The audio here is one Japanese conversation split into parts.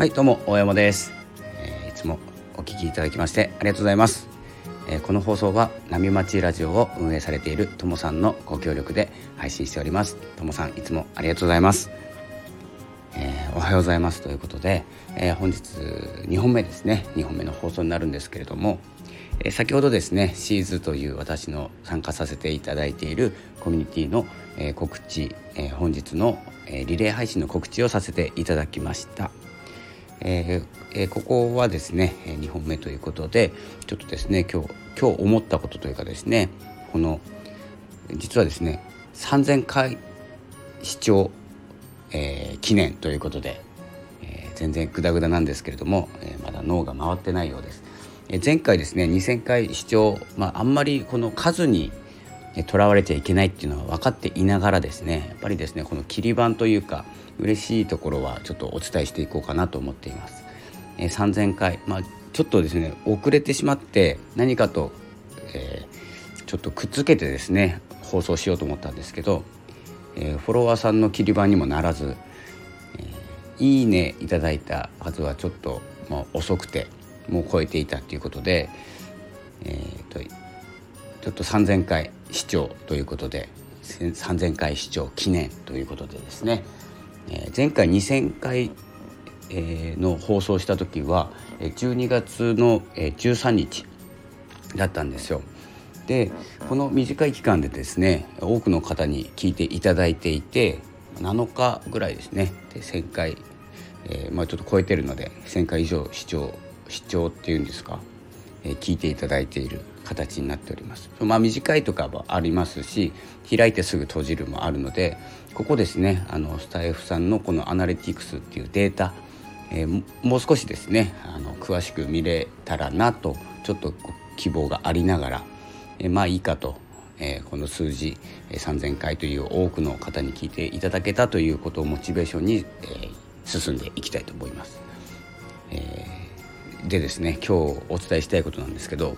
はいどうも大山です、えー、いつもお聞きいただきましてありがとうございます、えー、この放送は波町ラジオを運営されているともさんのご協力で配信しております。ともさんいつもありがとうございます、えー、おはようございます。ということで、え本日2本目ですね。2本目の放送になるんですけれどもえ先ほどですねシーズという私の参加させていただいているコミュニティの、え告知、え本日の、えリレー配信の告知をさせていただきました。えー、ここはですね2本目ということでちょっとですね今日今日思ったことというかですねこの実はですね3,000回視聴、えー、記念ということで、えー、全然グダグダなんですけれども、え、まだ脳が回ってないようです。え、前回ですね2,000回視聴、まあ、あんまりこの数にとらわれちゃいけないっていうのは分かっていながらですねやっぱりですねこの切り板というか嬉しいところはちょっとお伝えしていこうかなと思っています。えー、3000回、まあ、ちょっとですね遅れてしまって何かと、えー、ちょっとくっつけてですね放送しようと思ったんですけど、えー、フォロワーさんの切り板にもならず、え、いいねいただいた数はちょっと、まあ、遅くてもう超えていたということで、えーと、ちょっと3,000回視聴ということで3,000回視聴記念ということでですね。え前回2,000回、えの放送した時は12月の13日だったんですよ。でこの短い期間でですね多くの方に聞いていただいていて7日ぐらいですね。で1,000回、えー、まあ、ちょっと超えてるので1,000回以上視聴視聴っていうんですか、えー、聞いていただいている。形になっております。まあ、短いとかもありますし開いてすぐ閉じるもあるのでここですねあのスタイフさんのこのアナリティクスっていうデータ、えー、もう少しですねあの詳しく見れたらなとちょっと希望がありながら、えー、まあいいかと、えー、この数字、えー、3,000回という多くの方に聞いていただけたということをモチベーションに、えー、進んでいきたいと思います。えー、でですね今日お伝えしたいことなんですけど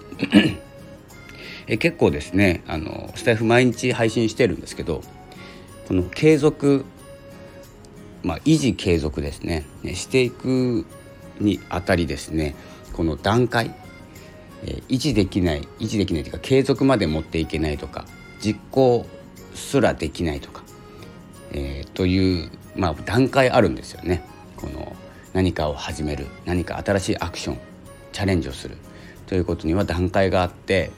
え結構ですねあのスタイフ毎日配信してるんですけどこの継続まあ維持継続ですねしていくにあたりですねこの段階、え維持できない維持できないというか継続まで持っていけないとか実行すらできないとか、えー、という、まあ、段階あるんですよね。この何かを始める何か新しいアクションチャレンジをするということには段階があって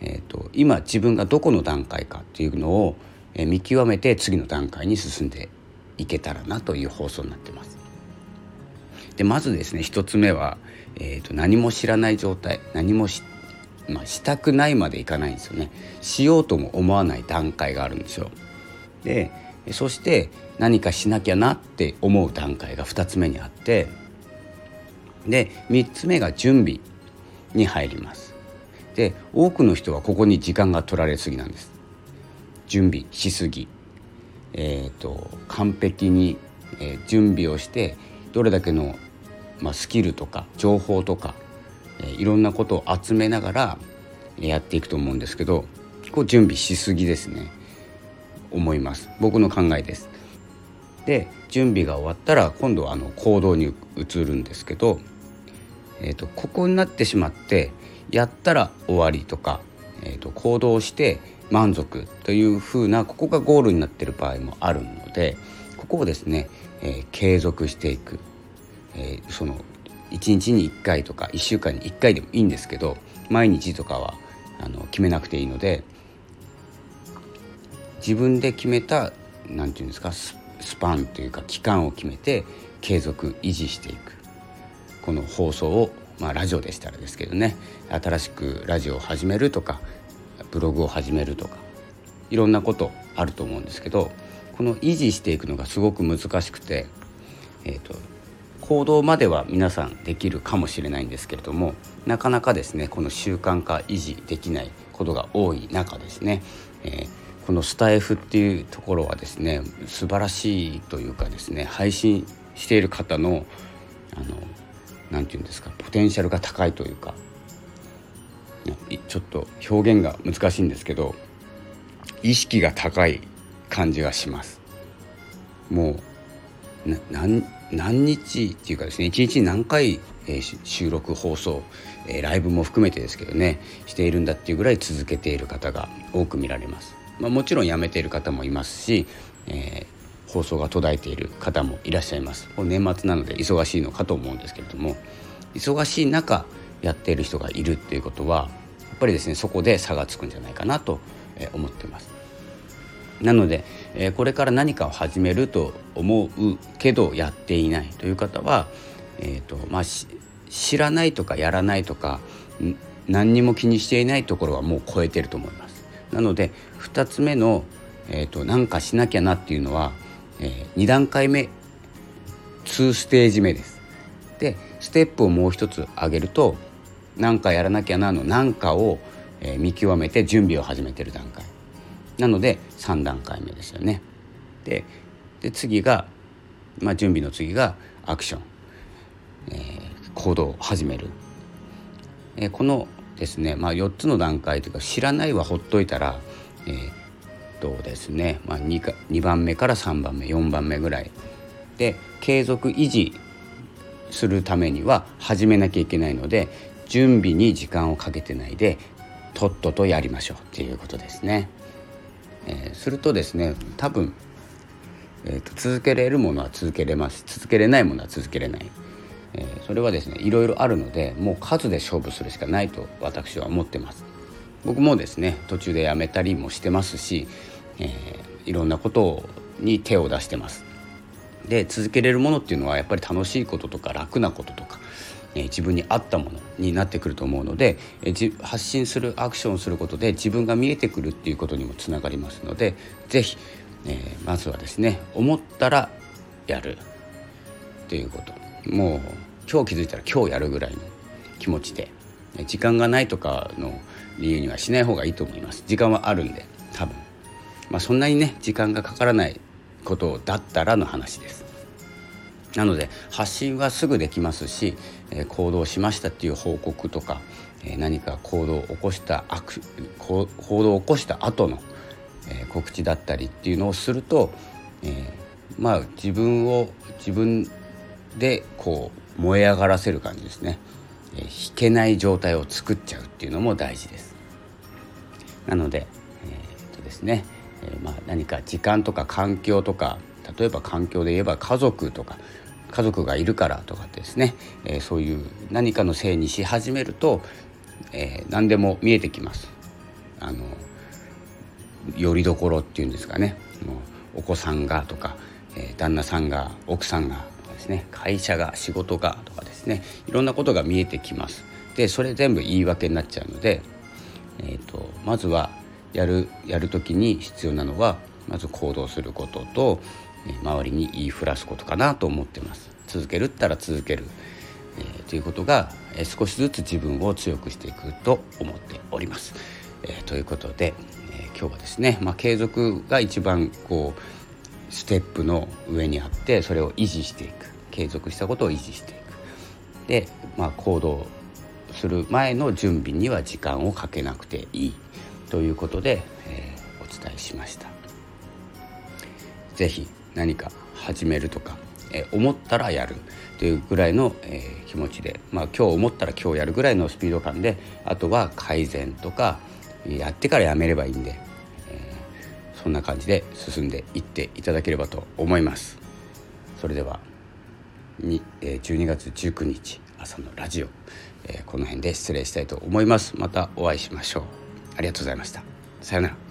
えーと、今自分がどこの段階かっていうのを、え見極めて次の段階に進んでいけたらなという放送になってます。でまずですね一つ目は、えーと、何も知らない状態何もし,、まあ、したくないまでいかないんですよねしようとも思わない段階があるんですよ。でそして何かしなきゃなって思う段階が2つ目にあってで3つ目が準備に入ります。で多くの人はここに時間が取られすぎなんです。準備しすぎ。えーと、完璧に、えー、準備をしてどれだけの、まあ、スキルとか情報とか、えー、いろんなことを集めながらやっていくと思うんですけどこう準備しすぎですね。思います。僕の考えです。で準備が終わったら今度はあの行動に移るんですけど、えーとここになってしまってやったら終わりとか、えーと、行動して満足というふうなここがゴールになってる場合もあるのでここをですね、えー、継続していく、えー、その1日に1回とか1週間に1回でもいいんですけど毎日とかはあの決めなくていいので自分で決めた何て言うんですかスパンというか期間を決めて継続維持していく。この放送をまあ、ラジオでしたらですけどね新しくラジオを始めるとかブログを始めるとかいろんなことあると思うんですけどこの維持していくのがすごく難しくて、えーと、行動までは皆さんできるかもしれないんですけれどもなかなかですねこの習慣化維持できないことが多い中ですね、えー、このスタイフっていうところはですね素晴らしいというかですね配信している方のあの何て言うんですかポテンシャルが高いというかちょっと表現が難しいんですけど意識が高い感じがしますもう何日っていうかですね一日に何回、えー、収録放送、えー、ライブも含めてですけどねしているんだっていうぐらい続けている方が多く見られます。まあ、もちろん辞めている方もいますし、えー、放送が途絶えている方もいらっしゃいます年末なので忙しいのかと思うんですけれども忙しい中やっている人がいるっていうことはやっぱりですねそこで差がつくんじゃないかなと思ってます。なので、えこれから何かを始めると思うけどやっていないという方は、えーとまあ、知らないとかやらないとか何にも気にしていないところはもう超えてると思います。なので2つ目の、えーと、なんかしなきゃなっていうのは、えー、2段階目2ステージ目です。でステップをもう一つ上げると何かやらなきゃなの何かを、えー、見極めて準備を始めてる段階。なので3段階目ですよね。でで次が、まあ、準備の次がアクション、えー、行動を始める、えー、このですね、まあ、4つの段階というか知らないはほっといたら、えー、とですね、まあ2か、2番目から3番目4番目ぐらい。で継続維持するためには始めなきゃいけないので準備に時間をかけてないでとっととやりましょうっていうことですね。えー、するとですね多分、えーと、続けれるものは続けれます。続けれないものは続けれない、えー、それはですねいろいろあるのでもう数で勝負するしかないと私は思ってます。僕もですね途中でやめたりもしてますし、えー、いろんなことに手を出してます。で続けれるものっていうのはやっぱり楽しいこととか楽なこととかえ自分に合ったものになってくると思うので、え発信するアクションすることで自分が見えてくるっていうことにもつながりますので是非、えー、まずはですね思ったらやるっていうこと。もう今日気づいたら今日やるぐらいの気持ちで時間がないとかの理由にはしない方がいいと思います。時間はあるんで多分。まあそんなにね時間がかからないことだったらの話です。なので発信はすぐできますし、え行動しましたっていう報告とか、え何か行動を起こした行動を起こした後の、え告知だったりっていうのをすると、えまあ自分を自分でこう燃え上がらせる感じですね、え引けない状態を作っちゃうっていうのも大事です。なので,、えー、っとですね。えまあ、何か時間とか環境とか例えば環境で言えば家族とか家族がいるからとかですね、えー、そういう何かのせいにし始めると、えー、何でも見えてきます。あのよりどころっていうんですかねお子さんがとか、え、旦那さんが奥さんがとかですね会社が仕事がとかですねいろんなことが見えてきます。でそれ全部言い訳になっちゃうので、えーとまずはやるやる時に必要なのはまず行動することと周りに言いふらすことかなと思ってます。続けるったら続ける、えー、ということが、えー、少しずつ自分を強くしていくと思っております、えー、ということで、え今日はですね、まあ、継続が一番こうステップの上にあってそれを維持していく。継続したことを維持していく。で、まあ、行動する前の準備には時間をかけなくていい。ということで、えー、お伝えしました。ぜひ何か始めるとか、えー、思ったらやるというぐらいの、えー、気持ちで、まあ、今日思ったら今日やるぐらいのスピード感であとは改善とかやってからやめればいいんで、えー、そんな感じで進んでいっていただければと思います。それではに、えー、12月19日朝のラジオ、え、この辺で失礼したいと思います。またお会いしましょう。ありがとうございました。さようなら。